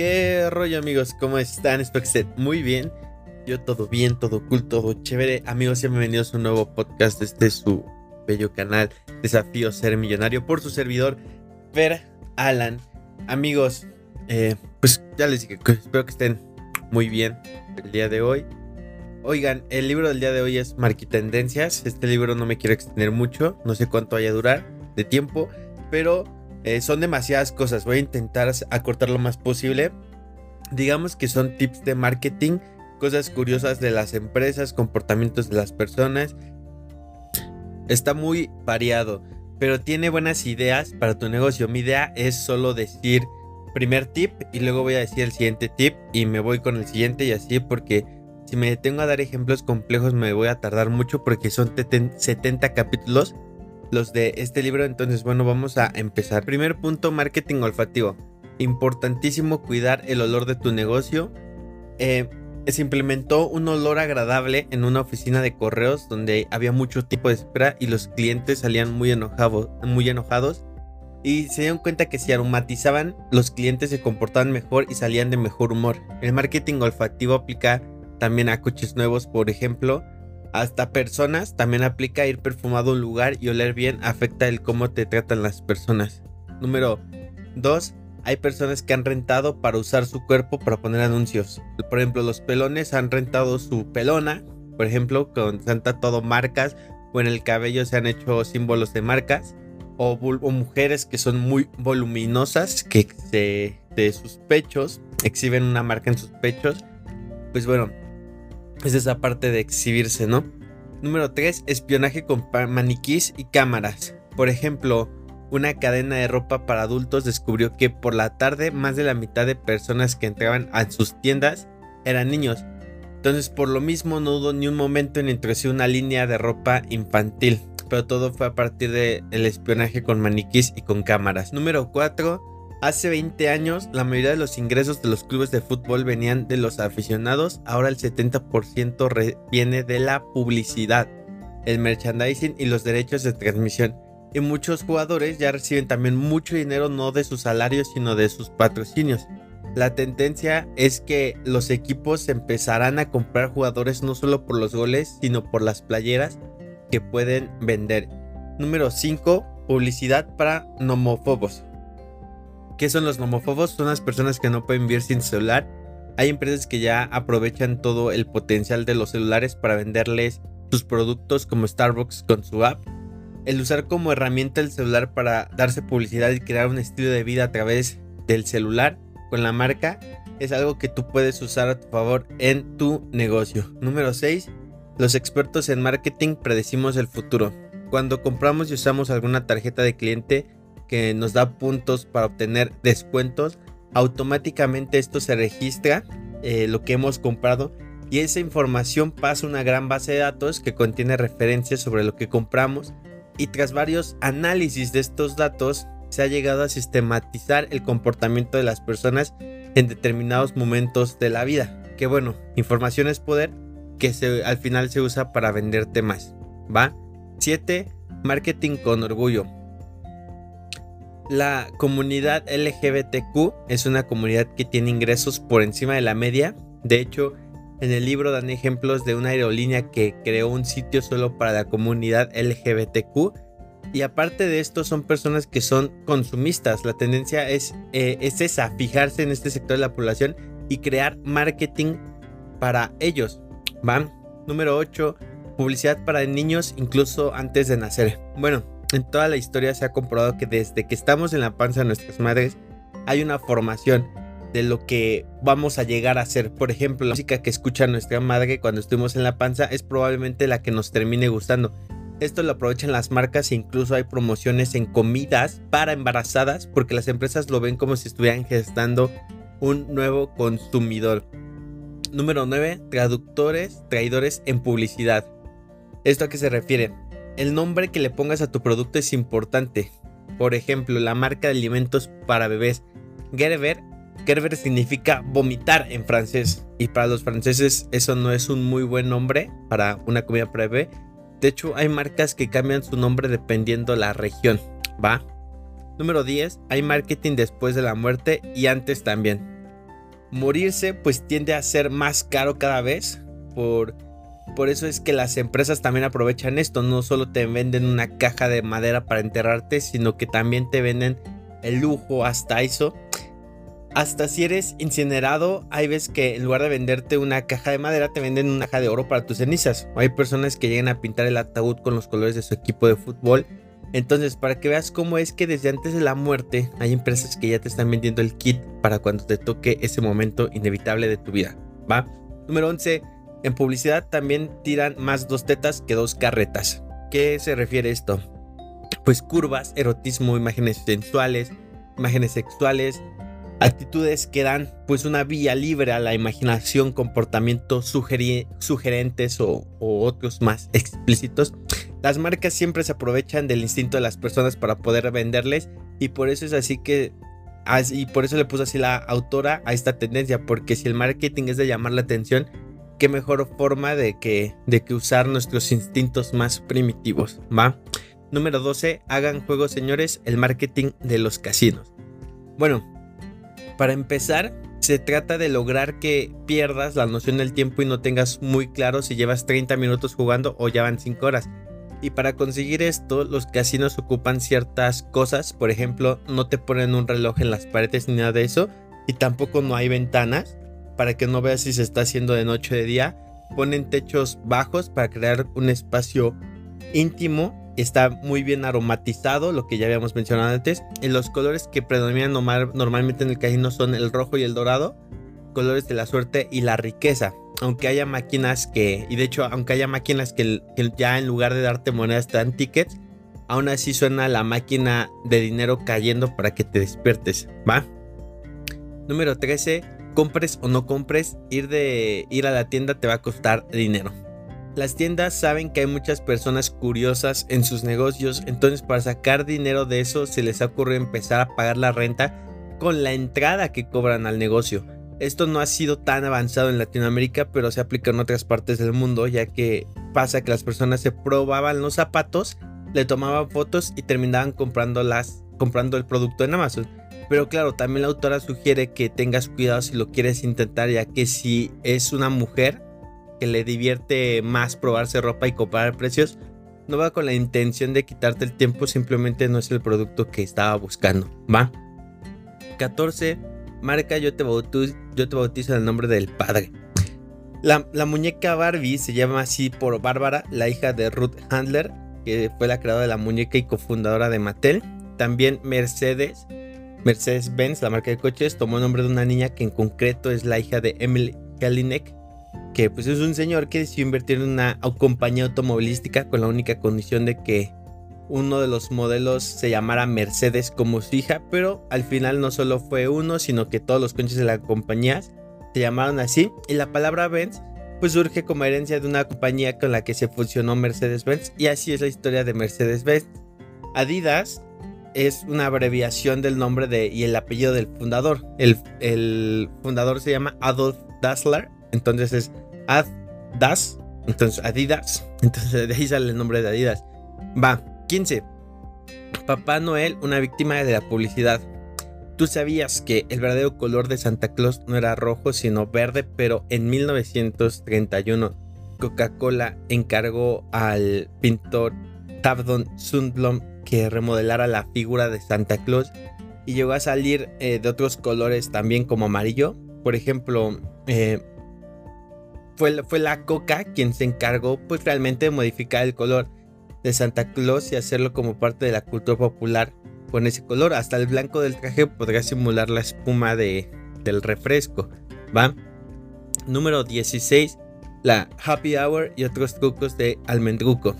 ¿Qué rollo amigos? ¿Cómo están? Espero que estén muy bien. Yo todo bien, todo cool, todo chévere. Amigos, bienvenidos a un nuevo podcast de este su bello canal Desafío Ser Millonario por su servidor Fer Alan. Amigos, eh, pues ya les dije espero que estén muy bien el día de hoy. Oigan, el libro del día de hoy es Marquitendencias. Este libro no me quiero extender mucho, no sé cuánto vaya a durar de tiempo, pero eh, son demasiadas cosas. Voy a intentar acortar lo más posible. Digamos que son tips de marketing, cosas curiosas de las empresas, comportamientos de las personas. Está muy variado, pero tiene buenas ideas para tu negocio. Mi idea es solo decir primer tip y luego voy a decir el siguiente tip y me voy con el siguiente y así porque si me detengo a dar ejemplos complejos me voy a tardar mucho porque son 70 capítulos los de este libro. Entonces, bueno, vamos a empezar. Primer punto, marketing olfativo. Importantísimo cuidar el olor de tu negocio. Eh, se implementó un olor agradable en una oficina de correos donde había mucho tiempo de espera y los clientes salían muy enojados, muy enojados y se dieron cuenta que si aromatizaban los clientes se comportaban mejor y salían de mejor humor. El marketing olfativo aplica también a coches nuevos, por ejemplo, hasta personas también aplica ir perfumado a un lugar y oler bien afecta el cómo te tratan las personas. Número 2. Hay personas que han rentado para usar su cuerpo para poner anuncios. Por ejemplo, los pelones han rentado su pelona, por ejemplo, con Santa Todo marcas, o en el cabello se han hecho símbolos de marcas, o, mujeres que son muy voluminosas, que se, de sus pechos exhiben una marca en sus pechos. Pues bueno, es esa parte de exhibirse, ¿no? Número 3, espionaje con maniquís y cámaras. Por ejemplo, una cadena de ropa para adultos descubrió que por la tarde más de la mitad de personas que entraban a sus tiendas eran niños. Entonces por lo mismo no hubo ni un momento en introducir una línea de ropa infantil. Pero todo fue a partir del espionaje con maniquís y con cámaras. Número 4. Hace 20 años la mayoría de los ingresos de los clubes de fútbol venían de los aficionados, ahora el 70% viene de la publicidad, el merchandising y los derechos de transmisión. Y muchos jugadores ya reciben también mucho dinero no de sus salarios sino de sus patrocinios. La tendencia es que los equipos empezarán a comprar jugadores no solo por los goles, sino por las playeras que pueden vender. Número 5. Publicidad para nomofobos. ¿Qué son los nomofobos? Son las personas que no pueden vivir sin celular. Hay empresas que ya aprovechan todo el potencial de los celulares para venderles sus productos como Starbucks con su app. El usar como herramienta el celular para darse publicidad y crear un estilo de vida a través del celular con la marca es algo que tú puedes usar a tu favor en tu negocio. Número 6. Los expertos en marketing predecimos el futuro. Cuando compramos y usamos alguna tarjeta de cliente, que nos da puntos para obtener descuentos, automáticamente esto se registra eh, lo que hemos comprado y esa información pasa a una gran base de datos que contiene referencias sobre lo que compramos y tras varios análisis de estos datos se ha llegado a sistematizar el comportamiento de las personas en determinados momentos de la vida. Que bueno, información es poder que se, al final se usa para venderte más. ¿Va? 7. Marketing con orgullo. La comunidad LGBTQ es una comunidad que tiene ingresos por encima de la media. De hecho, en el libro dan ejemplos de una aerolínea que creó un sitio solo para la comunidad LGBTQ. Y aparte de esto, son personas que son consumistas. La tendencia es, eh, es esa, fijarse en este sector de la población y crear marketing para ellos. Van. Número 8. Publicidad para niños incluso antes de nacer. Bueno, en toda la historia se ha comprobado que desde que estamos en la panza de nuestras madres hay una formación de lo que vamos a llegar a ser. Por ejemplo, la música que escucha nuestra madre cuando estuvimos en la panza es probablemente la que nos termine gustando. Esto lo aprovechan las marcas e incluso hay promociones en comidas para embarazadas porque las empresas lo ven como si estuvieran gestando un nuevo consumidor. Número 9. Traductores, traidores en publicidad. ¿Esto a qué se refiere? El nombre que le pongas a tu producto es importante. Por ejemplo, la marca de alimentos para bebés Gerber. Gerber significa vomitar en francés. Y para los franceses eso no es un muy buen nombre para una comida para bebé. De hecho, hay marcas que cambian su nombre dependiendo la región. ¿Va? Número 10. Hay marketing después de la muerte y antes también. morirse pues tiende a ser más caro cada vez. Por, por eso es que las empresas también aprovechan esto. No solo te venden una caja de madera para enterrarte, sino que también te venden el lujo hasta eso. Hasta si eres incinerado, hay veces que en lugar de venderte una caja de madera, te venden una caja de oro para tus cenizas. hay personas que llegan a pintar el ataúd con los colores de su equipo de fútbol. Entonces, para que veas cómo es que desde antes de la muerte hay empresas que ya te están vendiendo el kit para cuando te toque ese momento inevitable de tu vida. ¿Va? Número 11. En publicidad también tiran más dos tetas que dos carretas. ¿Qué se refiere esto? Pues curvas, erotismo, imágenes sensuales, imágenes sexuales, actitudes que dan pues una vía libre a la imaginación, comportamientos sugerentes o, otros más explícitos. Las marcas siempre se aprovechan del instinto de las personas para poder venderles y por eso es así que y por eso le puso así la autora a esta tendencia porque si el marketing es de llamar la atención qué mejor forma de que de que usar nuestros instintos más primitivos va número 12 hagan juegos señores el marketing de los casinos bueno para empezar, se trata de lograr que pierdas la noción del tiempo y no tengas muy claro si llevas 30 minutos jugando o ya van 5 horas. Y para conseguir esto, los casinos ocupan ciertas cosas, por ejemplo, no te ponen un reloj en las paredes ni nada de eso, y tampoco no hay ventanas para que no veas si se está haciendo de noche o de día. Ponen techos bajos para crear un espacio íntimo Está muy bien aromatizado, lo que ya habíamos mencionado antes. En los colores que predominan normalmente en el casino son el rojo y el dorado, colores de la suerte y la riqueza. Aunque haya máquinas que, y de hecho, aunque haya máquinas que, ya en lugar de darte monedas te dan tickets, aún así suena la máquina de dinero cayendo para que te despiertes, ¿va? Número 13, compres o no compres, ir, de, ir a la tienda te va a costar dinero. Las tiendas saben que hay muchas personas curiosas en sus negocios, entonces para sacar dinero de eso se les ocurre empezar a pagar la renta con la entrada que cobran al negocio. Esto no ha sido tan avanzado en Latinoamérica, pero se aplica en otras partes del mundo, ya que pasa que las personas se probaban los zapatos, le tomaban fotos y terminaban comprando, comprando el producto en Amazon. Pero claro, también la autora sugiere que tengas cuidado si lo quieres intentar, ya que si es una mujer, que le divierte más probarse ropa y comparar precios, no va con la intención de quitarte el tiempo, simplemente no es el producto que estaba buscando, ¿va? 14. Marca Yo te bautizo, yo te bautizo en el nombre del padre. La, la, muñeca Barbie se llama así por Bárbara, la hija de Ruth Handler, que fue la creadora de la muñeca y cofundadora de Mattel. También Mercedes, Mercedes-Benz, la marca de coches, tomó el nombre de una niña que en concreto es la hija de Emily Jelinek, que pues es un señor que decidió invertir en una compañía automovilística con la única condición de que uno de los modelos se llamara Mercedes como su hija, pero al final no solo fue uno, sino que todos los coches de la compañía se llamaron así y la palabra Benz pues surge como herencia de una compañía con la que se fusionó Mercedes-Benz y así es la historia de Mercedes-Benz. Adidas es una abreviación del nombre de, y el apellido del fundador. El, el fundador se llama Adolf Dassler entonces es Adidas. Entonces Adidas. Entonces de ahí sale el nombre de Adidas. Va. 15. Papá Noel, una víctima de la publicidad. Tú sabías que el verdadero color de Santa Claus no era rojo, sino verde, pero en 1931 Coca-Cola encargó al pintor Tabdon Sundblom que remodelara la figura de Santa Claus y llegó a salir eh, de otros colores también como amarillo. Por ejemplo, eh, fue, la Coca quien se encargó pues realmente de modificar el color de Santa Claus y hacerlo como parte de la cultura popular con ese color. Hasta el blanco del traje podría simular la espuma de, del refresco. ¿Va? Número 16. La Happy Hour y otros trucos de almendruco.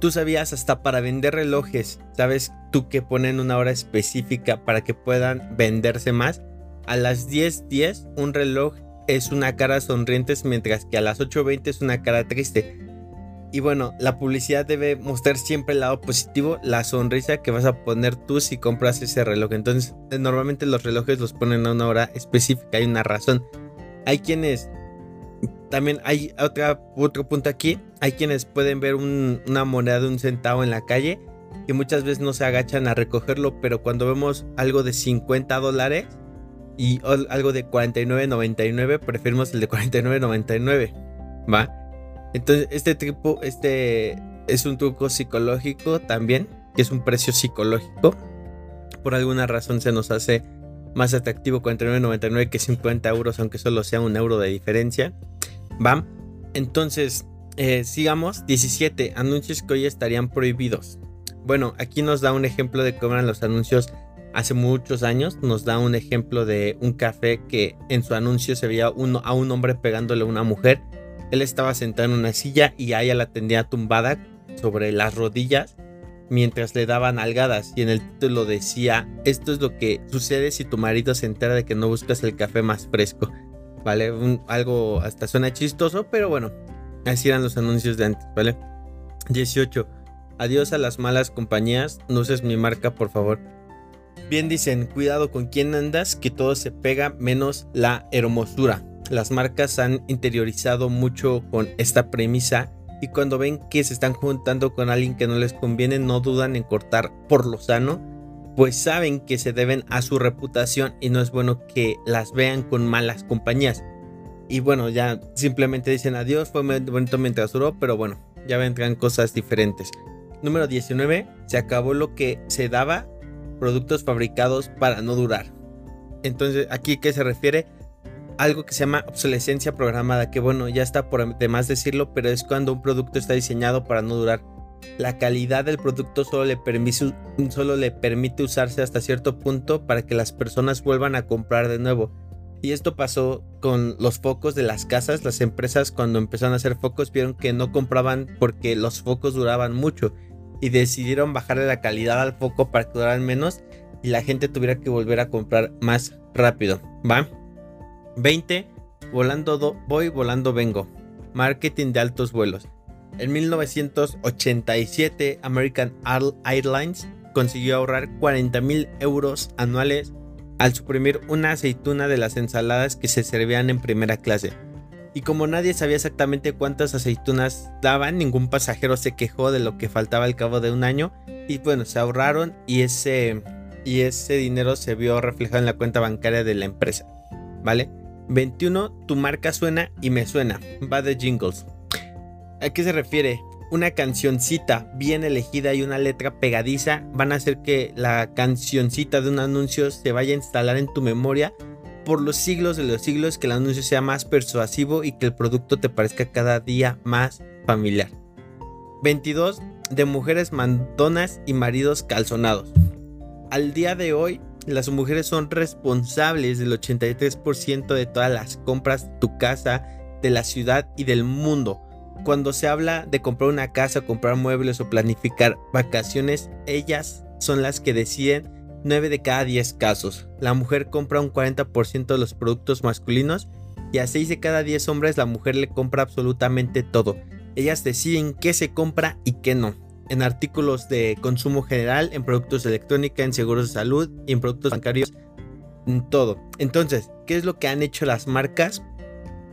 Tú sabías hasta para vender relojes, ¿sabes tú que ponen una hora específica para que puedan venderse más? A las 10:10 10, un reloj es una cara sonriente mientras que a las 8.20 es una cara triste. Y bueno, la publicidad debe mostrar siempre el lado positivo, la sonrisa que vas a poner tú si compras ese reloj. Entonces, normalmente los relojes los ponen a una hora específica, hay una razón. Hay quienes, también hay otra, otro punto aquí, hay quienes pueden ver una moneda de un centavo en la calle y muchas veces no se agachan a recogerlo, pero cuando vemos algo de 50 dólares, y algo de 49.99, preferimos el de 49.99, ¿va? Entonces, este tipo, este es un truco psicológico también, que es un precio psicológico. Por alguna razón se nos hace más atractivo 49.99 que 50 euros, aunque solo sea un euro de diferencia. ¿Va? Entonces, eh, sigamos. 17. Anuncios que hoy estarían prohibidos. Bueno, aquí nos da un ejemplo de cómo eran los anuncios hace muchos años. Nos da un ejemplo de un café que en su anuncio se veía a un hombre pegándole a una mujer. Él estaba sentado en una silla y a ella la tenía tumbada sobre las rodillas mientras le daban algadas y en el título decía esto es lo que sucede si tu marido se entera de que no buscas el café más fresco. ¿Vale? algo hasta suena chistoso, pero bueno, así eran los anuncios de antes, ¿vale? 18. Adiós a las malas compañías, no uses mi marca, por favor. Bien dicen, cuidado con quién andas, que todo se pega menos la hermosura. Las marcas han interiorizado mucho con esta premisa y cuando ven que se están juntando con alguien que no les conviene no dudan en cortar por lo sano, pues saben que se deben a su reputación y no es bueno que las vean con malas compañías. Y bueno, ya simplemente dicen adiós, fue bonito mientras duró, pero bueno, ya vendrán cosas diferentes. Número 19, se acabó lo que se daba, productos fabricados para no durar. Entonces, ¿aquí qué se refiere? algo que se llama obsolescencia programada, que bueno, ya está por demás decirlo, pero es cuando un producto está diseñado para no durar. La calidad del producto solo le, permite, usarse hasta cierto punto para que las personas vuelvan a comprar de nuevo. Y esto pasó con los focos de las casas. Las empresas cuando empezaron a hacer focos vieron que no compraban porque los focos duraban mucho y decidieron bajarle la calidad al foco para que duraran menos y la gente tuviera que volver a comprar más rápido. ¿Va? 20. Volando voy, volando vengo. Marketing de altos vuelos. En 1987, American Airlines consiguió ahorrar 40 mil euros anuales al suprimir una aceituna de las ensaladas que se servían en primera clase. Y como nadie sabía exactamente cuántas aceitunas daban, ningún pasajero se quejó de lo que faltaba al cabo de un año. Y bueno, se ahorraron y ese, y ese dinero se vio reflejado en la cuenta bancaria de la empresa. ¿Vale? 21. Tu marca suena y me suena. Va de jingles. ¿A qué se refiere? Una cancioncita bien elegida y una letra pegadiza van a hacer que la cancioncita de un anuncio se vaya a instalar en tu memoria por los siglos de los siglos, que el anuncio sea más persuasivo y que el producto te parezca cada día más familiar. 22. De mujeres mandonas y maridos calzonados. Al día de hoy, las mujeres son responsables del 83% de todas las compras de tu casa, de la ciudad y del mundo. Cuando se habla de comprar una casa, comprar muebles o planificar vacaciones, ellas son las que deciden 9 de cada 10 casos. La mujer compra un 40% de los productos masculinos y a 6 de cada 10 hombres la mujer le compra absolutamente todo. Ellas deciden qué se compra y qué no en artículos de consumo general, en productos de electrónica, en seguros de salud en productos bancarios, en todo. Entonces, ¿qué es lo que han hecho las marcas?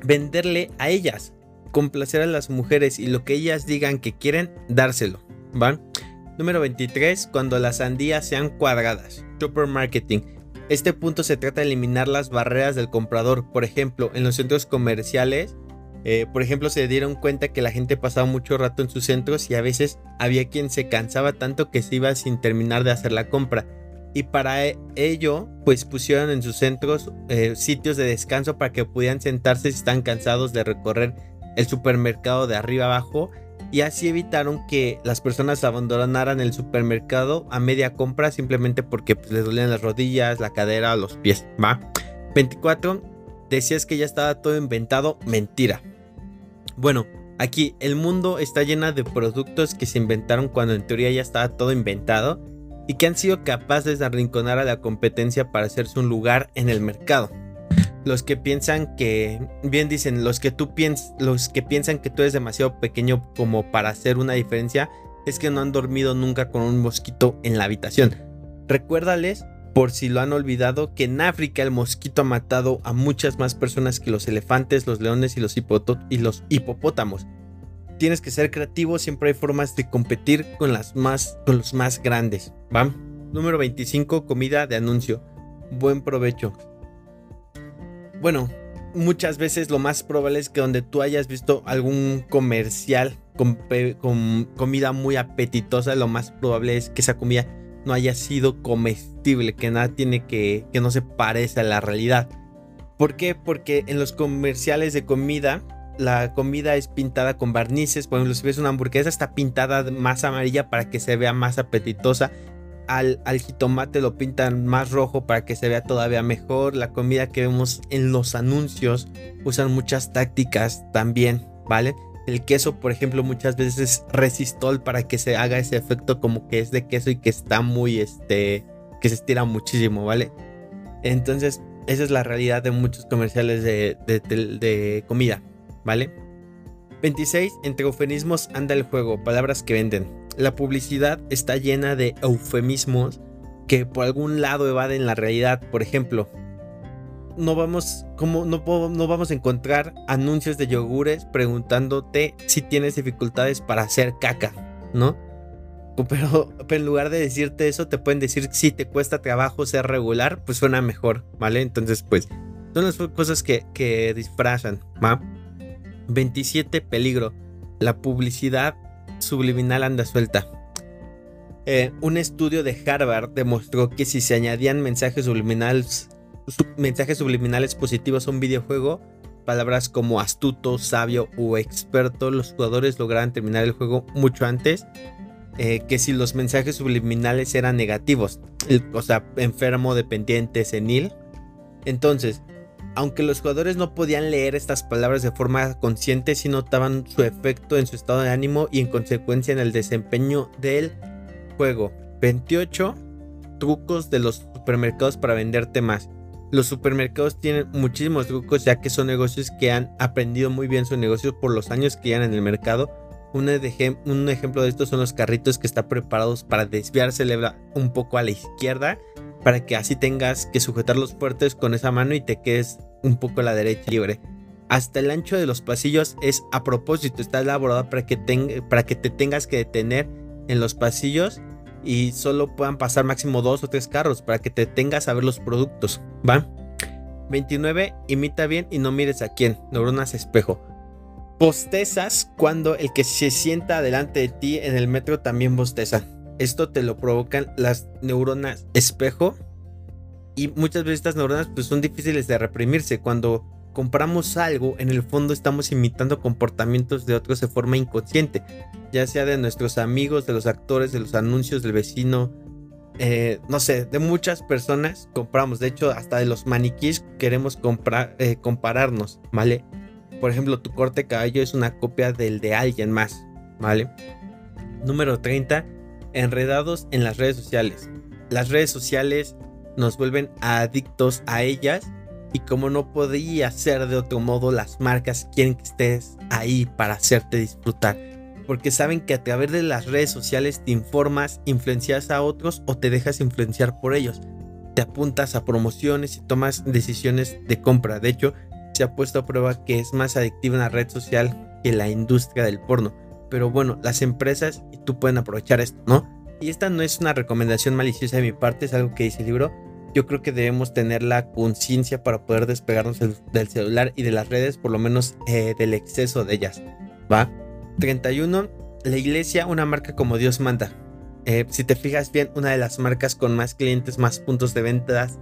Venderle a ellas, complacer a las mujeres y lo que ellas digan que quieren, dárselo. ¿Van? Número 23. Cuando las sandías sean cuadradas. Supermarketing. Este punto se trata de eliminar las barreras del comprador. Por ejemplo, en los centros comerciales eh, por ejemplo, se dieron cuenta que la gente pasaba mucho rato en sus centros y a veces había quien se cansaba tanto que se iba sin terminar de hacer la compra. Y para e, ello, pues pusieron en sus centros eh, sitios de descanso para que pudieran sentarse si están cansados de recorrer el supermercado de arriba abajo. Y así evitaron que las personas abandonaran el supermercado a media compra simplemente porque pues, les dolían las rodillas, la cadera los pies. ¿va? 24. Decías que ya estaba todo inventado. Mentira. Bueno, aquí el mundo está llena de productos que se inventaron cuando en teoría ya estaba todo inventado y que han sido capaces de arrinconar a la competencia para hacerse un lugar en el mercado. Los que piensan que, bien dicen, los que tú los que piensan que tú eres demasiado pequeño como para hacer una diferencia, es que no han dormido nunca con un mosquito en la habitación. Recuérdales por si lo han olvidado, que en África el mosquito ha matado a muchas más personas que los elefantes, los leones y los, y los hipopótamos. Tienes que ser creativo, siempre hay formas de competir con, las más, con los más grandes. ¿Va? Número 25, comida de anuncio. Buen provecho. Bueno, muchas veces lo más probable es que donde tú hayas visto algún comercial con, comida muy apetitosa, lo más probable es que esa comida no haya sido comestible, que nada tiene que, que no se parece a la realidad. ¿Por qué? Porque en los comerciales de comida, la comida es pintada con barnices. Por ejemplo, si ves una hamburguesa, está pintada más amarilla para que se vea más apetitosa al, jitomate lo pintan más rojo para que se vea todavía mejor. La comida que vemos en los anuncios usan muchas tácticas también, ¿vale? El queso, por ejemplo, muchas veces es resistol para que se haga ese efecto como que es de queso y que está muy, este, que se estira muchísimo, ¿vale? Entonces, esa es la realidad de muchos comerciales de, de comida, ¿vale? 26. Entre eufemismos anda el juego, palabras que venden la publicidad está llena de eufemismos que por algún lado evaden la realidad. Por ejemplo, no vamos, como, no, vamos a encontrar anuncios de yogures preguntándote si tienes dificultades para hacer caca, ¿no? Pero, en lugar de decirte eso, te pueden decir si te cuesta trabajo ser regular, pues suena mejor, ¿vale? Entonces, pues, son las cosas que, que disfrazan, ¿va? 27. Peligro. La publicidad subliminal anda suelta. Eh, un estudio de Harvard demostró que si se añadían mensajes subliminales, mensajes subliminales positivos a un videojuego, palabras como astuto, sabio o experto, los jugadores lograban terminar el juego mucho antes eh, que si los mensajes subliminales eran negativos, o sea, enfermo, dependiente, senil. Entonces, aunque los jugadores no podían leer estas palabras de forma consciente, sí notaban su efecto en su estado de ánimo y en consecuencia en el desempeño del juego. 28 trucos de los supermercados para venderte más. Los supermercados tienen muchísimos trucos ya que son negocios que han aprendido muy bien su negocio por los años que llevan en el mercado. Un, un ejemplo de esto son los carritos que están preparados para desviarse un poco a la izquierda para que así tengas que sujetar los fuertes con esa mano y te quedes un poco a la derecha libre. Hasta el ancho de los pasillos es a propósito, está elaborado para que, para que te tengas que detener en los pasillos y solo puedan pasar máximo dos o tres carros para que te tengas a ver los productos, ¿va? 29. Imita bien y no mires a quién. Neuronas espejo. Postezas cuando el que se sienta delante de ti en el metro también bosteza. Esto te lo provocan las neuronas espejo. Y muchas veces estas neuronas pues, son difíciles de reprimirse. Cuando compramos algo, en el fondo estamos imitando comportamientos de otros de forma inconsciente. Ya sea de nuestros amigos, de los actores, de los anuncios del vecino. Eh, no sé, de muchas personas compramos. De hecho, hasta de los maniquís queremos comprar, eh, compararnos, ¿vale? Por ejemplo, tu corte de cabello es una copia del de alguien más, ¿vale? Número 30 enredados en las redes sociales. Las redes sociales nos vuelven adictos a ellas y como no podía ser de otro modo, las marcas quieren que estés ahí para hacerte disfrutar. Porque saben que a través de las redes sociales te informas, influencias a otros o te dejas influenciar por ellos. Te apuntas a promociones y tomas decisiones de compra. De hecho, se ha puesto a prueba que es más adictiva una red social que la industria del porno pero bueno, las empresas tú pueden aprovechar esto, ¿no? Y esta no es una recomendación maliciosa de mi parte, es algo que dice el libro. Yo creo que debemos tener la conciencia para poder despegarnos del celular y de las redes, por lo menos eh, del exceso de ellas. ¿Va? 31. La iglesia, una marca como Dios manda. Eh, si te fijas bien, una de las marcas con más clientes, más puntos de ventas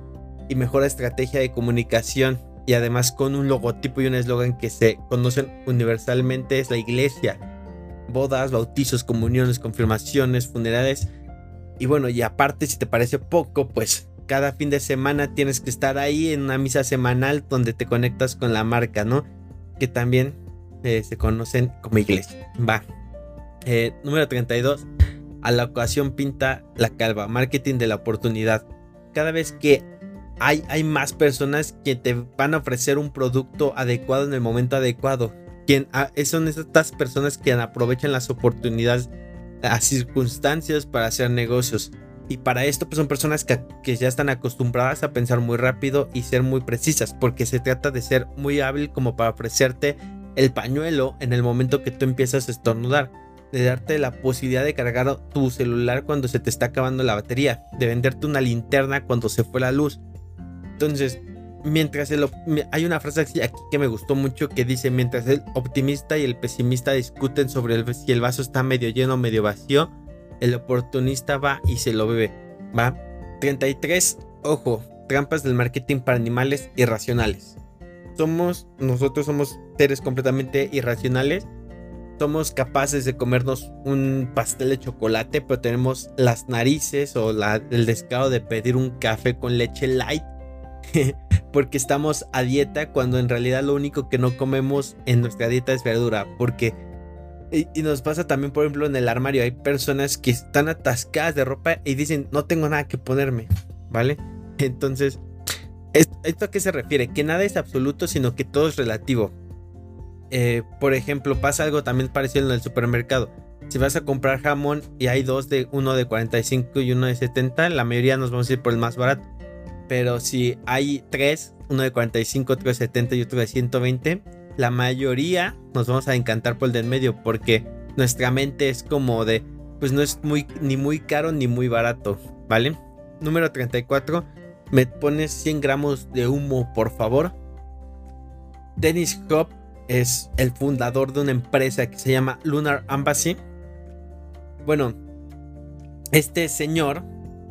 y mejor estrategia de comunicación y además con un logotipo y un eslogan que se conocen universalmente es la iglesia bodas, bautizos, comuniones, confirmaciones, funerales. Y bueno, y aparte, si te parece poco, pues cada fin de semana tienes que estar ahí en una misa semanal donde te conectas con la marca, ¿no? Que también eh, se conocen como iglesia. Va. Eh, número 32. A la ocasión pinta la calva. Marketing de la oportunidad. Cada vez que hay, hay más personas que te van a ofrecer un producto adecuado en el momento adecuado quien ah, son estas personas que aprovechan las oportunidades, las circunstancias para hacer negocios. Y para esto pues son personas que, que, ya están acostumbradas a pensar muy rápido y ser muy precisas, porque se trata de ser muy hábil como para ofrecerte el pañuelo en el momento que tú empiezas a estornudar, de darte la posibilidad de cargar tu celular cuando se te está acabando la batería, de venderte una linterna cuando se fue la luz. Entonces, mientras el hay una frase aquí que me gustó mucho que dice mientras el optimista y el pesimista discuten sobre si el vaso está medio lleno o medio vacío, el oportunista va y se lo bebe. Va. 33. Ojo, trampas del marketing para animales irracionales. Somos, nosotros somos seres completamente irracionales. Somos capaces de comernos un pastel de chocolate, pero tenemos las narices o el descaro de pedir un café con leche light porque estamos a dieta cuando en realidad lo único que no comemos en nuestra dieta es verdura. Porque, y, nos pasa también, por ejemplo, en el armario, hay personas que están atascadas de ropa y dicen, no tengo nada que ponerme, ¿vale? Entonces, ¿esto a qué se refiere? Que nada es absoluto, sino que todo es relativo. Eh, por ejemplo, pasa algo también parecido en el supermercado. Si vas a comprar jamón y hay dos de uno de 45 y uno de 70, la mayoría nos vamos a ir por el más barato. Pero si hay tres, uno de 45, otro de 70 y otro de 120, la mayoría nos vamos a encantar por el del medio porque nuestra mente es como de, pues no es muy, ni muy caro ni muy barato, ¿vale? Número 34, me pones 100 gramos de humo, por favor. Dennis Hop es el fundador de una empresa que se llama Lunar Embassy. Bueno, este señor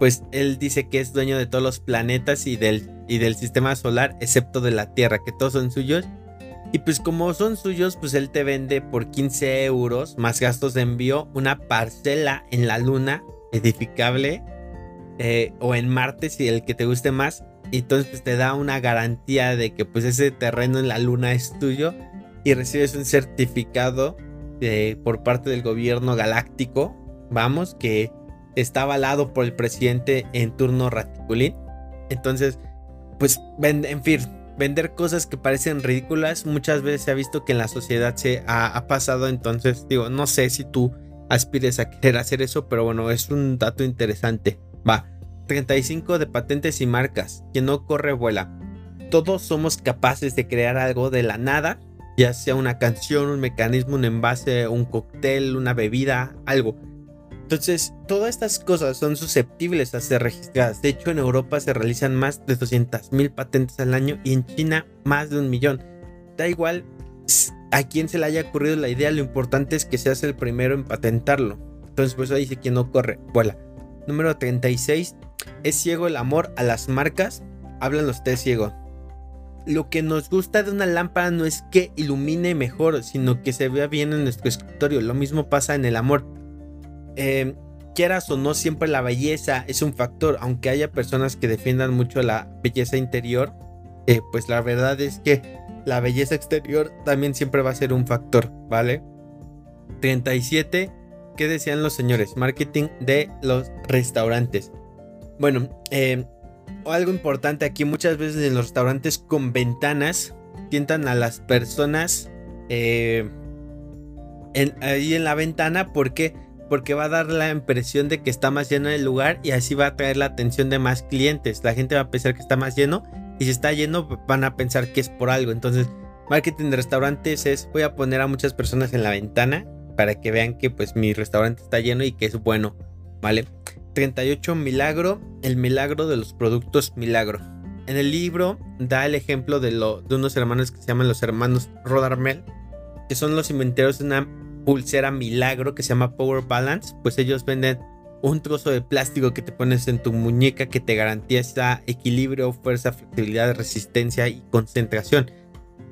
pues él dice que es dueño de todos los planetas y del, y del sistema solar, excepto de la Tierra, que todos son suyos. Y pues como son suyos, pues él te vende por 15 euros más gastos de envío una parcela en la luna edificable eh, o en Marte si el que te guste más. Y entonces pues, te da una garantía de que pues ese terreno en la luna es tuyo y recibes un certificado eh, por parte del gobierno galáctico, vamos, que está avalado por el presidente en turno Raticulín. Entonces, pues, en fin, vender cosas que parecen ridículas muchas veces se ha visto que en la sociedad se ha, pasado. Entonces, digo, no sé si tú aspires a querer hacer eso, pero bueno, es un dato interesante. Va, 35 de patentes y marcas. Quien no corre, vuela. Todos somos capaces de crear algo de la nada, ya sea una canción, un mecanismo, un envase, un cóctel, una bebida, algo entonces, todas estas cosas son susceptibles a ser registradas. De hecho, en Europa se realizan más de 200.000 patentes al año y en China más de un millón. Da igual a quién se le haya ocurrido la idea, lo importante es que seas el primero en patentarlo. Entonces, pues eso dice quien no corre, vuela. Número 36. ¿Es ciego el amor a las marcas? Hablan los test ciego. Lo que nos gusta de una lámpara no es que ilumine mejor, sino que se vea bien en nuestro escritorio. Lo mismo pasa en el amor eh, quieras o no, siempre la belleza es un factor, aunque haya personas que defiendan mucho la belleza interior, eh, pues la verdad es que la belleza exterior también siempre va a ser un factor, ¿vale? 37. ¿Qué decían los señores? Marketing de los restaurantes. Bueno, eh, algo importante aquí, muchas veces en los restaurantes con ventanas tientan a las personas ahí en la ventana porque porque va a dar la impresión de que está más lleno el lugar y así va a atraer la atención de más clientes. La gente va a pensar que está más lleno y si está lleno van a pensar que es por algo. Entonces, marketing de restaurantes es voy a poner a muchas personas en la ventana para que vean que pues mi restaurante está lleno y que es bueno, ¿vale? 38 milagro, el milagro de los productos milagro. En el libro da el ejemplo de, lo, de unos hermanos que se llaman los hermanos Rodarmel, que son los inventores de una pulsera milagro que se llama Power Balance, pues ellos venden un trozo de plástico que te pones en tu muñeca que te garantiza equilibrio, fuerza, flexibilidad, resistencia y concentración.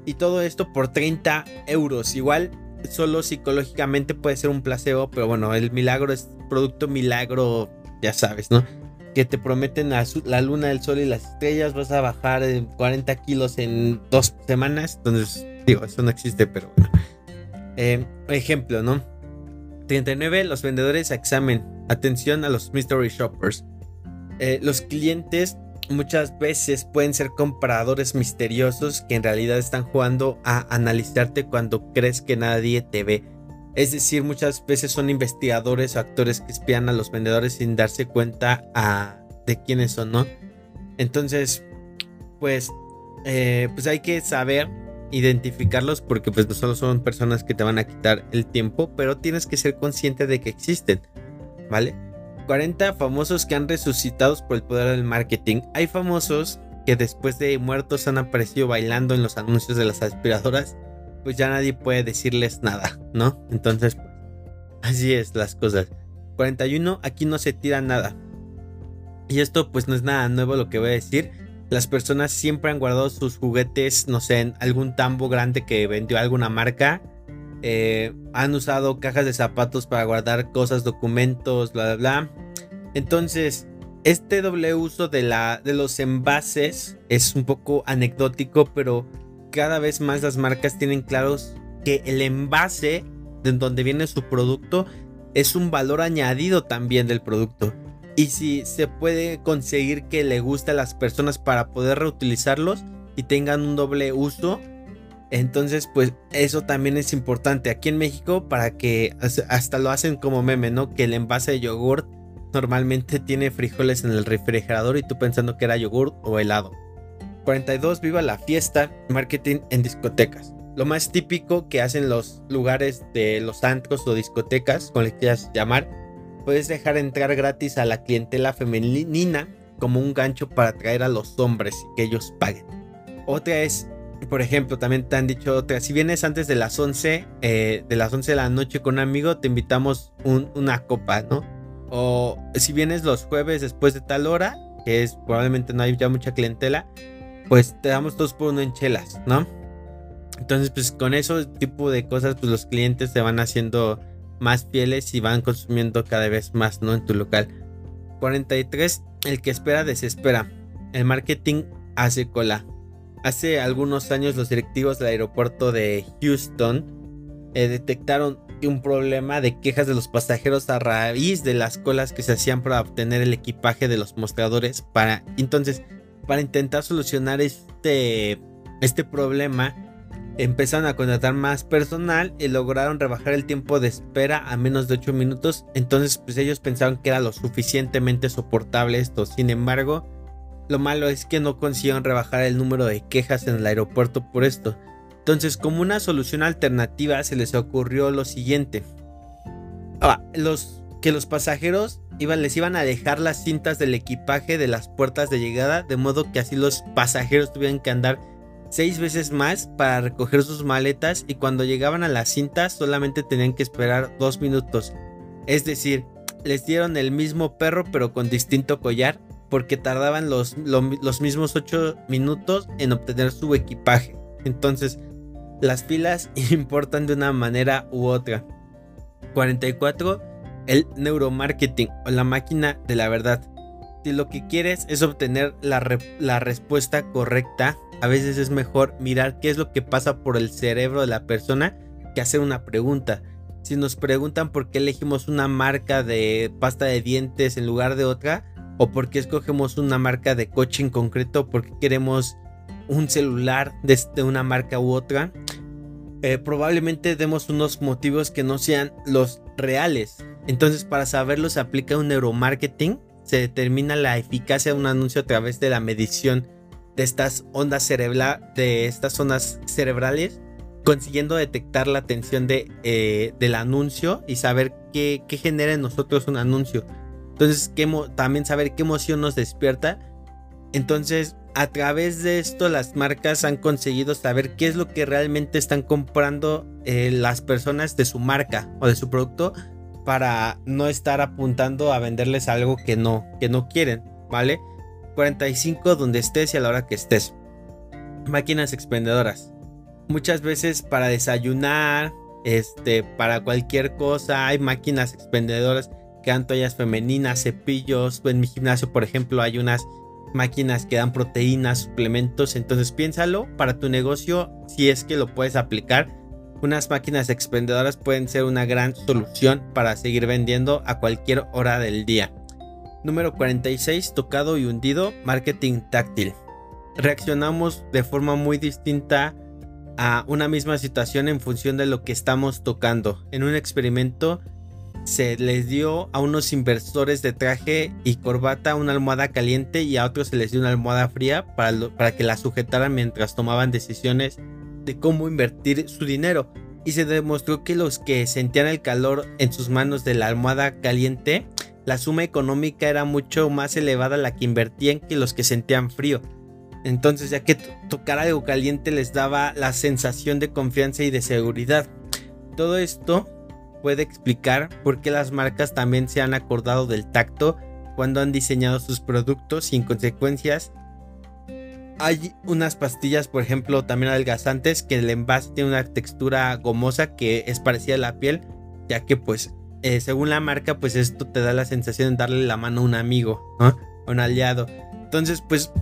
Y todo esto por 30 euros. Igual, solo psicológicamente puede ser un placebo, pero bueno, el milagro es producto milagro, ya sabes, ¿no? Que te prometen la, luna, el sol y las estrellas, vas a bajar 40 kilos en dos semanas. Entonces, digo, eso no existe, pero bueno. Eh, ejemplo, ¿no? 39. Los vendedores a examen. Atención a los mystery shoppers. Eh, los clientes muchas veces pueden ser compradores misteriosos que en realidad están jugando a analizarte cuando crees que nadie te ve. Es decir, muchas veces son investigadores o actores que espían a los vendedores sin darse cuenta de quiénes son, ¿no? Entonces, pues, eh, pues hay que saber identificarlos porque pues no solo son personas que te van a quitar el tiempo, pero tienes que ser consciente de que existen, ¿vale? 40 famosos que han resucitado por el poder del marketing. Hay famosos que después de muertos han aparecido bailando en los anuncios de las aspiradoras, pues ya nadie puede decirles nada, ¿no? Entonces, pues, así es las cosas. 41, aquí no se tira nada. Y esto pues no es nada nuevo lo que voy a decir. Las personas siempre han guardado sus juguetes, no sé, en algún tambo grande que vendió alguna marca. Eh, han usado cajas de zapatos para guardar cosas, documentos, bla, bla, bla. Entonces, este doble uso de, la, de los envases es un poco anecdótico, pero cada vez más las marcas tienen claros que el envase de donde viene su producto es un valor añadido también del producto. Y si se puede conseguir que le guste a las personas para poder reutilizarlos y tengan un doble uso, entonces pues eso también es importante aquí en México para que hasta lo hacen como meme, ¿no? Que el envase de yogurt normalmente tiene frijoles en el refrigerador y tú pensando que era yogurt o helado. 42. Viva la fiesta, marketing en discotecas. Lo más típico que hacen los lugares de los antros o discotecas, como le quieras llamar, puedes dejar entrar gratis a la clientela femenina como un gancho para atraer a los hombres y que ellos paguen. Otra es, por ejemplo, también te han dicho otra, si vienes antes de las 11, eh, de las 11 de la noche con un amigo, te invitamos una copa, ¿no? O si vienes los jueves después de tal hora, que es probablemente no hay ya mucha clientela, pues te damos dos por uno en chelas, ¿no? Entonces, pues con ese tipo de cosas, pues los clientes se van haciendo más fieles y van consumiendo cada vez más, ¿no? En tu local. 43. El que espera desespera. El marketing hace cola. Hace algunos años los directivos del aeropuerto de Houston eh, detectaron un problema de quejas de los pasajeros a raíz de las colas que se hacían para obtener el equipaje de los mostradores. Para entonces, para intentar solucionar este, este problema, empezaron a contratar más personal y lograron rebajar el tiempo de espera a menos de 8 minutos. Entonces, pues ellos pensaban que era lo suficientemente soportable esto. Sin embargo, lo malo es que no consiguieron rebajar el número de quejas en el aeropuerto por esto. Entonces, como una solución alternativa, se les ocurrió lo siguiente. Ah, los, que los pasajeros les iban a dejar las cintas del equipaje de las puertas de llegada, de modo que así los pasajeros tuvieran que andar seis veces más para recoger sus maletas y cuando llegaban a las cintas solamente tenían que esperar dos minutos. Es decir, les dieron el mismo perro pero con distinto collar porque tardaban los, los mismos ocho minutos en obtener su equipaje. Entonces, las filas importan de una manera u otra. 44. El neuromarketing o la máquina de la verdad. Si lo que quieres es obtener la, la respuesta correcta, a veces es mejor mirar qué es lo que pasa por el cerebro de la persona que hacer una pregunta. Si nos preguntan por qué elegimos una marca de pasta de dientes en lugar de otra, o por qué escogemos una marca de coche en concreto, porque queremos un celular de, una marca u otra, eh, probablemente demos unos motivos que no sean los reales. Entonces, para saberlo, se aplica un neuromarketing, se determina la eficacia de un anuncio a través de la medición de estas ondas cerebrales, de estas zonas cerebrales, consiguiendo detectar la atención de, eh, del anuncio y saber qué, qué, genera en nosotros un anuncio. Entonces, también saber qué emoción nos despierta. Entonces, a través de esto, las marcas han conseguido saber qué es lo que realmente están comprando eh, las personas de su marca o de su producto para no estar apuntando a venderles algo que no, que no quieren, ¿vale? 45 donde estés y a la hora que estés. Máquinas expendedoras. Muchas veces para desayunar, este, para cualquier cosa, hay máquinas expendedoras que dan toallas femeninas, cepillos. En mi gimnasio, por ejemplo, hay unas máquinas que dan proteínas, suplementos. Entonces piénsalo para tu negocio si es que lo puedes aplicar. Unas máquinas expendedoras pueden ser una gran solución para seguir vendiendo a cualquier hora del día. Número 46, tocado y hundido, marketing táctil. Reaccionamos de forma muy distinta a una misma situación en función de lo que estamos tocando. En un experimento se les dio a unos inversores de traje y corbata una almohada caliente y a otros se les dio una almohada fría para, para que la sujetaran mientras tomaban decisiones de cómo invertir su dinero. Y se demostró que los que sentían el calor en sus manos de la almohada caliente la suma económica era mucho más elevada la que invertían que los que sentían frío. Entonces, ya que tocar algo caliente les daba la sensación de confianza y de seguridad. Todo esto puede explicar por qué las marcas también se han acordado del tacto cuando han diseñado sus productos en consecuencias hay unas pastillas, por ejemplo, también adelgazantes que el envase tiene una textura gomosa que es parecida a la piel, ya que pues eh, según la marca pues esto te da la sensación de darle la mano a un amigo. A un aliado. Entonces pues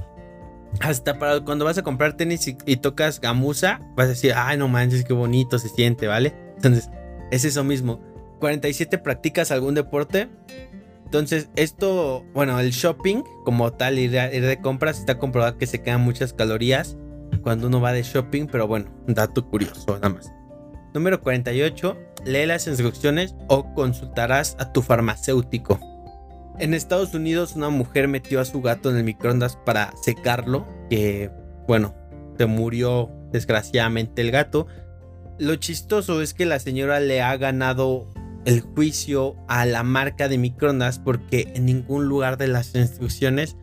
hasta para cuando vas a comprar tenis y, tocas gamuza, vas a decir, ay no manches, qué bonito se siente, ¿vale? Entonces es eso mismo. 47 practicas algún deporte, entonces, esto, bueno, el shopping como tal, ir, de compras, está comprobado que se quedan muchas calorías cuando uno va de shopping, pero bueno, dato curioso, nada más. Número 48, lee las instrucciones o consultarás a tu farmacéutico. En Estados Unidos una mujer metió a su gato en el microondas para secarlo, que bueno, se murió desgraciadamente el gato. Lo chistoso es que la señora le ha ganado el juicio a la marca de microondas porque en ningún lugar de las instrucciones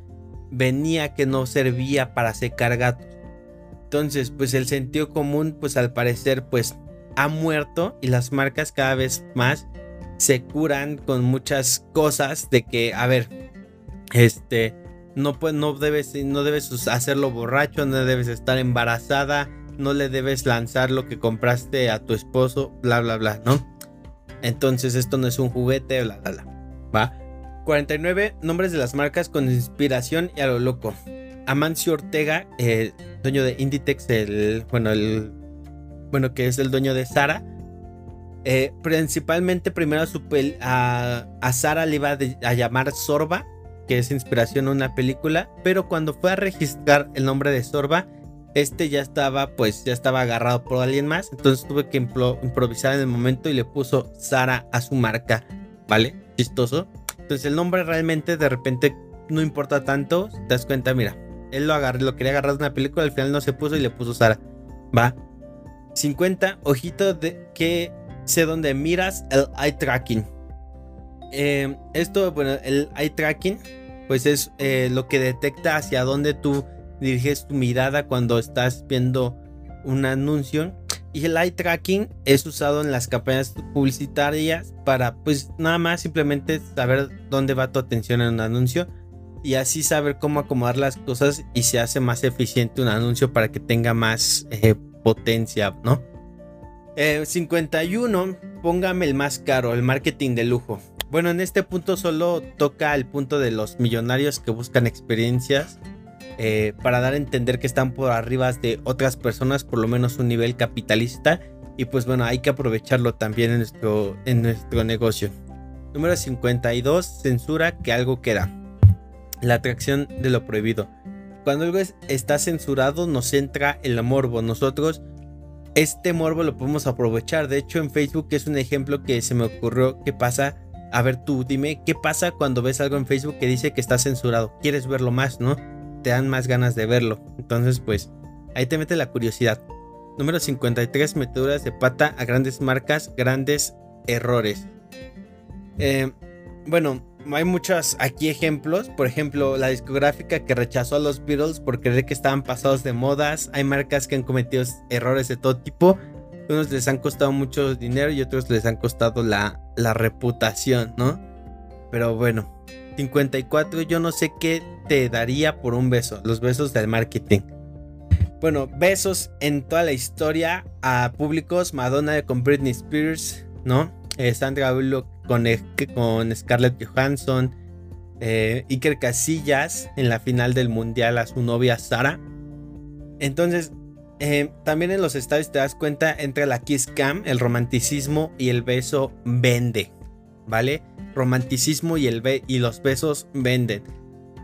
venía que no servía para secar gatos. Entonces, pues el sentido común, pues al parecer, pues ha muerto y las marcas cada vez más se curan con muchas cosas de que, a ver, este, no, pues, no, debes, no debes hacerlo borracho, no debes estar embarazada, no le debes lanzar lo que compraste a tu esposo, bla, bla, bla, ¿no? Entonces esto no es un juguete, bla, bla, bla. ¿Va? 49 nombres de las marcas con inspiración y a lo loco. Amancio Ortega, eh, dueño de Inditex, el, bueno, el, bueno, que es el dueño de Sara. Eh, principalmente primero a, su a, a, Sara le iba a, llamar Sorba, que es inspiración en una película, pero cuando fue a registrar el nombre de Sorba, este ya estaba, pues ya estaba agarrado por alguien más. Entonces tuve que improvisar en el momento y le puso Sara a su marca. ¿Vale? Chistoso. Entonces el nombre realmente de repente no importa tanto. te das cuenta, mira. Él lo agarró, lo quería agarrar de una película, al final no se puso y le puso Sara. Va. 50. Ojito de que sé dónde miras el eye tracking. Eh, esto, bueno, el eye tracking, pues es eh, lo que detecta hacia dónde tú diriges tu mirada cuando estás viendo un anuncio. Y el eye tracking es usado en las campañas publicitarias para pues nada más simplemente saber dónde va tu atención en un anuncio y así saber cómo acomodar las cosas y se hace más eficiente un anuncio para que tenga más eh, potencia, ¿no? 51, eh, póngame el más caro, el marketing de lujo. Bueno, en este punto solo toca el punto de los millonarios que buscan experiencias eh, para dar a entender que están por arriba de otras personas, por lo menos un nivel capitalista. Y pues bueno, hay que aprovecharlo también en nuestro, en nuestro negocio. Número 52, censura que algo queda. La atracción de lo prohibido. Cuando algo está censurado nos entra el morbo. Nosotros este morbo lo podemos aprovechar. De hecho en Facebook es un ejemplo que se me ocurrió que pasa. A ver tú, dime, ¿qué pasa cuando ves algo en Facebook que dice que está censurado? ¿Quieres verlo más, no? te dan más ganas de verlo. Entonces, pues, ahí te mete la curiosidad. Número 53, meteduras de pata a grandes marcas, grandes errores. Eh, bueno, hay muchos aquí ejemplos. Por ejemplo, la discográfica que rechazó a los Beatles por creer que estaban pasados de modas. Hay marcas que han cometido errores de todo tipo. Unos les han costado mucho dinero y otros les han costado la, la reputación, ¿no? Pero bueno, 54, yo no sé qué te daría por un beso. Los besos del marketing. Bueno, besos en toda la historia a públicos. Madonna con Britney Spears, ¿no? Eh, Sandra Bullock con, Scarlett Johansson. Eh, Iker Casillas en la final del mundial a su novia Sara. Entonces, eh, también en los estadios te das cuenta entre la kiss cam, el romanticismo y el beso vende, ¿vale? romanticismo y, el y los besos venden.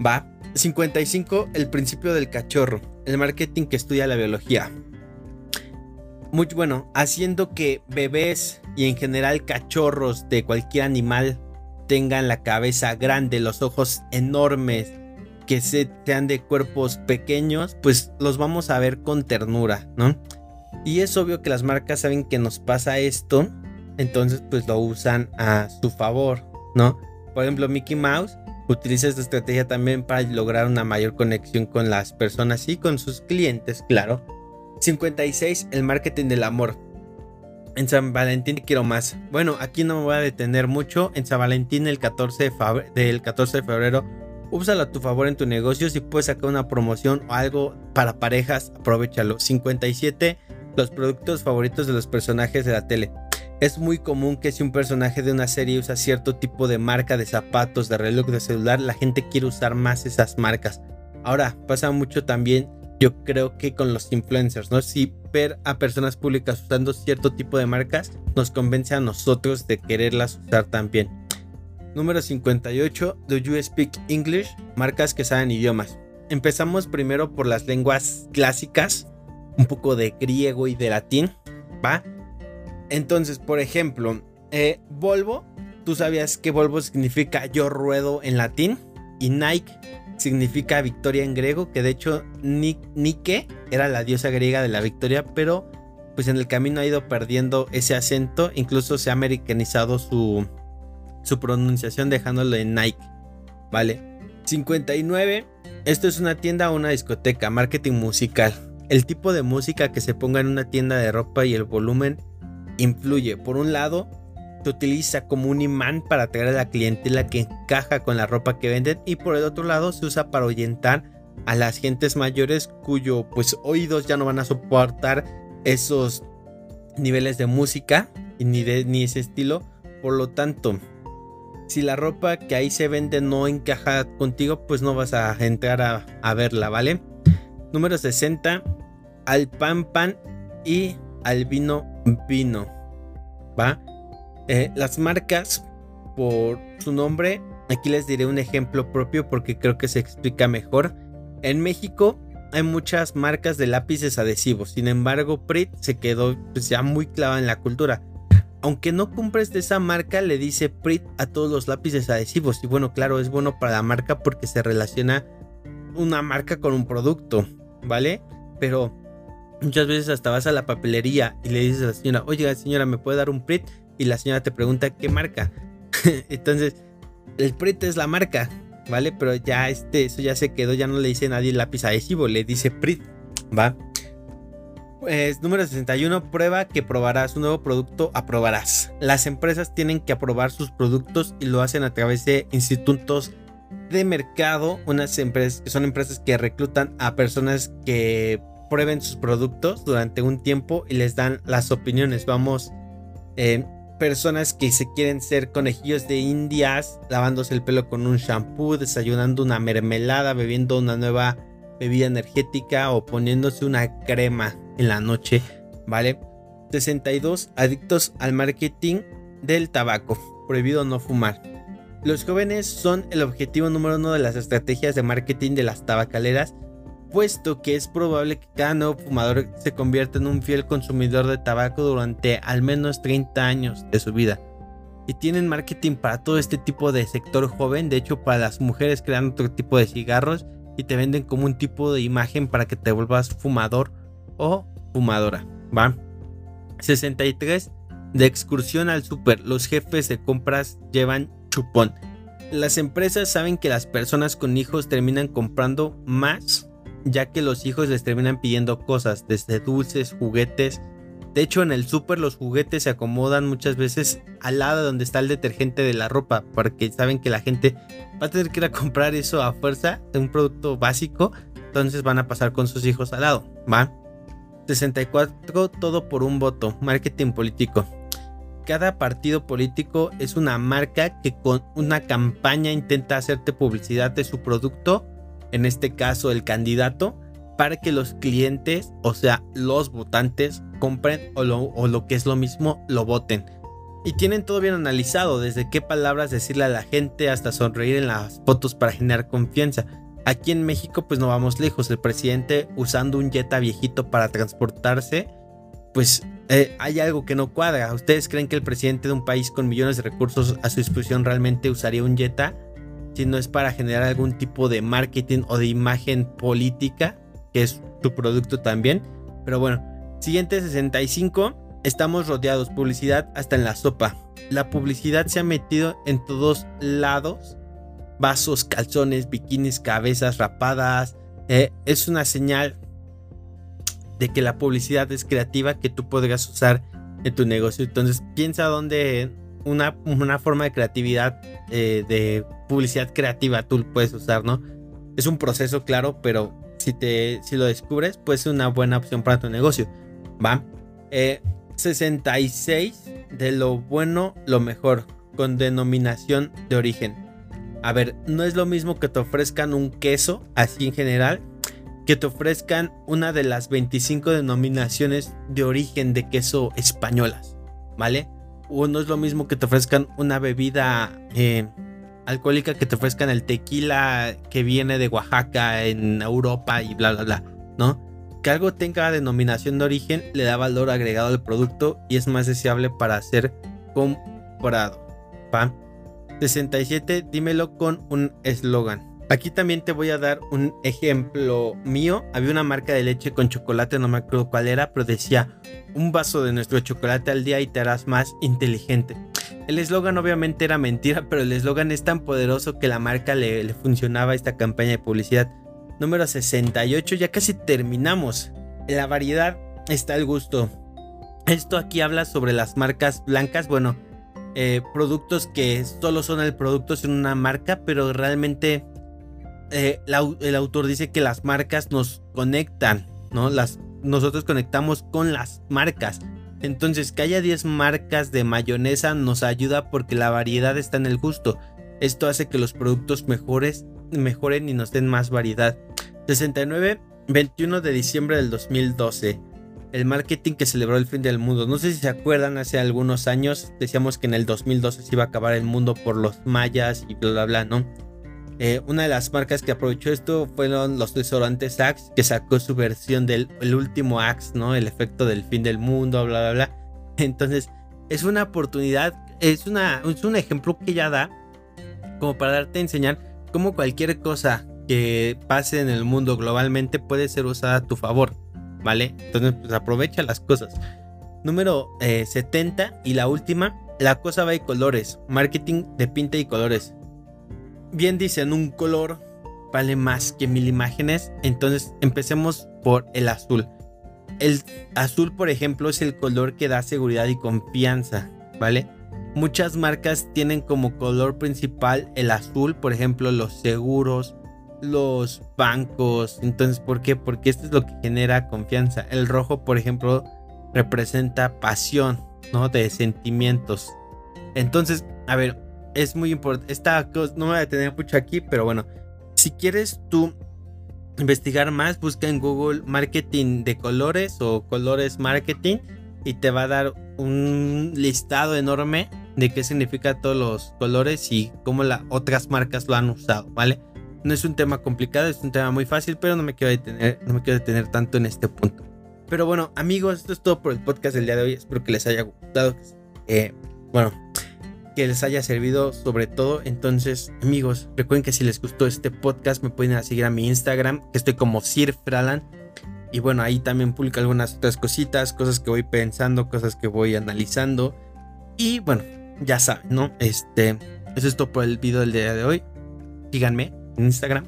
Va. 55. El principio del cachorro. El marketing que estudia la biología. Muy bueno, haciendo que bebés y en general cachorros de cualquier animal tengan la cabeza grande, los ojos enormes, que sean de cuerpos pequeños, pues los vamos a ver con ternura, ¿no? Y es obvio que las marcas saben que nos pasa esto, entonces pues lo usan a su favor. ¿no? Por ejemplo, Mickey Mouse Utiliza esta estrategia también para lograr una mayor conexión con las personas y con sus clientes, claro. 56. El marketing del amor. En San Valentín quiero más. Bueno, aquí no me voy a detener mucho. En San Valentín el 14 de del 14 de febrero, úsalo a tu favor en tu negocio. Si puedes sacar una promoción o algo para parejas, aprovechalo. 57. Los productos favoritos de los personajes de la tele. Es muy común que si un personaje de una serie usa cierto tipo de marca de zapatos, de reloj, de celular, la gente quiere usar más esas marcas. Ahora, pasa mucho también, yo creo que con los influencers, ¿no? Si ver a personas públicas usando cierto tipo de marcas nos convence a nosotros de quererlas usar también. Número 58, Do You Speak English? Marcas que saben idiomas. Empezamos primero por las lenguas clásicas, un poco de griego y de latín, ¿va? Entonces, por ejemplo, eh, Volvo, tú sabías que Volvo significa yo ruedo en latín y Nike significa victoria en griego, que de hecho Nike era la diosa griega de la victoria, pero pues en el camino ha ido perdiendo ese acento, incluso se ha americanizado su, su pronunciación dejándolo en Nike, ¿vale? 59, esto es una tienda o una discoteca, marketing musical. El tipo de música que se ponga en una tienda de ropa y el volumen influye. Por un lado, se utiliza como un imán para atraer a la clientela que encaja con la ropa que venden y por el otro lado se usa para ahuyentar a las gentes mayores cuyo pues oídos ya no van a soportar esos niveles de música ni, de, ni ese estilo. Por lo tanto, si la ropa que ahí se vende no encaja contigo, pues no vas a entrar a, a verla, ¿vale? Número 60, al pan pan y al vino vino. ¿Va? Eh, las marcas, por su nombre, aquí les diré un ejemplo propio porque creo que se explica mejor. En México hay muchas marcas de lápices adhesivos, sin embargo, Prit se quedó pues, ya muy clavada en la cultura. Aunque no compres de esa marca, le dice Prit a todos los lápices adhesivos. Y bueno, claro, es bueno para la marca porque se relaciona una marca con un producto, ¿vale? Pero Muchas veces hasta vas a la papelería y le dices a la señora, oye señora, ¿me puede dar un PRIT? Y la señora te pregunta qué marca. Entonces, el PRIT es la marca, ¿vale? Pero ya este, eso ya se quedó, ya no le dice nadie lápiz adhesivo, le dice PRIT, ¿va? Pues número 61, prueba que probarás un nuevo producto, aprobarás. Las empresas tienen que aprobar sus productos y lo hacen a través de institutos de mercado, unas empresas que son empresas que reclutan a personas que prueben sus productos durante un tiempo y les dan las opiniones. Vamos, eh, personas que se quieren ser conejillos de indias, lavándose el pelo con un shampoo, desayunando una mermelada, bebiendo una nueva bebida energética o poniéndose una crema en la noche, ¿vale? 62 adictos al marketing del tabaco, prohibido no fumar. Los jóvenes son el objetivo número uno de las estrategias de marketing de las tabacaleras puesto que es probable que cada nuevo fumador se convierta en un fiel consumidor de tabaco durante al menos 30 años de su vida. Y tienen marketing para todo este tipo de sector joven, de hecho para las mujeres crean otro tipo de cigarros y te venden como un tipo de imagen para que te vuelvas fumador o fumadora, ¿va? 63. De excursión al super, los jefes de compras llevan chupón. Las empresas saben que las personas con hijos terminan comprando más ya que los hijos les terminan pidiendo cosas, desde dulces, juguetes. De hecho, en el súper los juguetes se acomodan muchas veces al lado donde está el detergente de la ropa, porque saben que la gente va a tener que ir a comprar eso a fuerza, un producto básico, entonces van a pasar con sus hijos al lado, ¿va? 64, todo por un voto, marketing político. Cada partido político es una marca que con una campaña intenta hacerte publicidad de su producto en este caso el candidato, para que los clientes, o sea, los votantes, compren o lo, que es lo mismo, lo voten. Y tienen todo bien analizado, desde qué palabras decirle a la gente hasta sonreír en las fotos para generar confianza. Aquí en México pues no vamos lejos, el presidente usando un Jetta viejito para transportarse, pues eh, hay algo que no cuadra. ¿Ustedes creen que el presidente de un país con millones de recursos a su disposición realmente usaría un Jetta? Si no es para generar algún tipo de marketing o de imagen política, que es tu producto también. Pero bueno, siguiente 65, estamos rodeados, publicidad hasta en la sopa. La publicidad se ha metido en todos lados, vasos, calzones, bikinis, cabezas rapadas. Eh, es una señal de que la publicidad es creativa que tú podrías usar en tu negocio. Entonces piensa dónde una, una forma de creatividad, eh, de publicidad creativa tú puedes usar, ¿no? Es un proceso claro, pero si, te, si lo descubres, pues es una buena opción para tu negocio. ¿Va? 66 eh, de lo bueno, lo mejor, con denominación de origen. A ver, no es lo mismo que te ofrezcan un queso, así en general, que te ofrezcan una de las 25 denominaciones de origen de queso españolas, ¿vale? O no es lo mismo que te ofrezcan una bebida eh, alcohólica que te ofrezcan el tequila que viene de Oaxaca en Europa y bla, bla, bla, ¿no? Que algo tenga denominación de origen le da valor agregado al producto y es más deseable para ser comprado. ¿va? 67, dímelo con un eslogan. Aquí también te voy a dar un ejemplo mío. Había una marca de leche con chocolate, no me acuerdo cuál era, pero decía un vaso de nuestro chocolate al día y te harás más inteligente. El eslogan obviamente era mentira, pero el eslogan es tan poderoso que la marca le, funcionaba esta campaña de publicidad. Número 68, ya casi terminamos. En la variedad está el gusto. Esto aquí habla sobre las marcas blancas, bueno, eh, productos que solo son el producto sin una marca, pero realmente eh, el autor dice que las marcas nos conectan, ¿no? Las, nosotros conectamos con las marcas. Entonces, que haya 10 marcas de mayonesa nos ayuda porque la variedad está en el gusto. Esto hace que los productos mejores, mejoren y nos den más variedad. 69, 21 de diciembre del 2012. El marketing que celebró el fin del mundo. No sé si se acuerdan, hace algunos años decíamos que en el 2012 se iba a acabar el mundo por los mayas y bla bla bla, ¿no? Eh, una de las marcas que aprovechó esto fueron los desodorantes Axe, que sacó su versión del último Axe, ¿no? El efecto del fin del mundo, bla, bla, bla. Entonces, es una oportunidad, es, una, es un ejemplo que ya da como para darte a enseñar cómo cualquier cosa que pase en el mundo globalmente puede ser usada a tu favor, ¿vale? Entonces, pues aprovecha las cosas. Número 70 eh, y la última, la cosa va de colores, marketing de pinta y colores bien dicen, un color vale más que mil imágenes. Entonces empecemos por el azul. El azul, por ejemplo, es el color que da seguridad y confianza, ¿vale? Muchas marcas tienen como color principal el azul, por ejemplo, los seguros, los bancos. Entonces, ¿por qué? Porque esto es lo que genera confianza. El rojo, por ejemplo, representa pasión, ¿no? De sentimientos. Entonces, a ver, es muy importante. Esta cosa no me voy a detener mucho aquí, pero bueno, si quieres tú investigar más, busca en Google marketing de colores o colores marketing y te va a dar un listado enorme de qué significa todos los colores y cómo las otras marcas lo han usado, ¿vale? No es un tema complicado, es un tema muy fácil, pero no me quiero detener, no me quiero detener tanto en este punto. Pero bueno, amigos, esto es todo por el podcast del día de hoy. Espero que les haya gustado. Eh, bueno, que les haya servido sobre todo. Entonces, amigos, recuerden que si les gustó este podcast me pueden seguir a mi Instagram, que estoy como Sir Fralan. Y bueno, ahí también publico algunas otras cositas, cosas que voy pensando, cosas que voy analizando. Y bueno, ya saben, ¿no? Este, eso es todo por el video del día de hoy. Síganme en Instagram.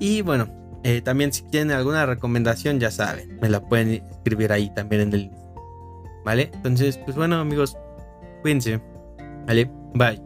Y bueno, eh, también si tienen alguna recomendación, ya saben, me la pueden escribir ahí también en el... ¿Vale? Entonces, pues bueno, amigos, cuídense. Allez, bye.